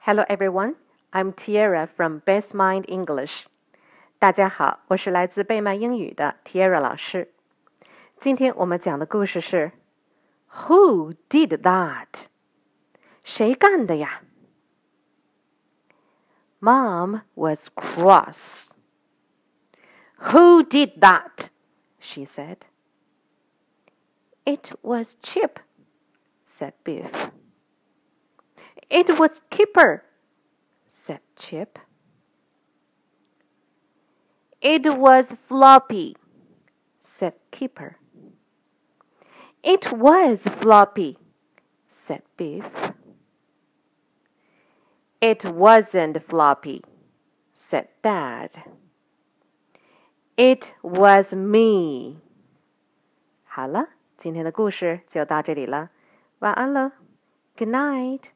Hello everyone, I'm Tiara from Best Mind English. 大家好，我是来自贝曼英语的 Tiara 老师。今天我们讲的故事是 Who did that？谁干的呀？Mom was cross. Who did that? She said. It was Chip, said Biff. It was Kipper, said Chip. It was floppy, said Kipper. It was floppy, said Biff. It wasn't floppy, said Dad. It was me. 好了，今天的故事就到这里了，晚安了，Good night。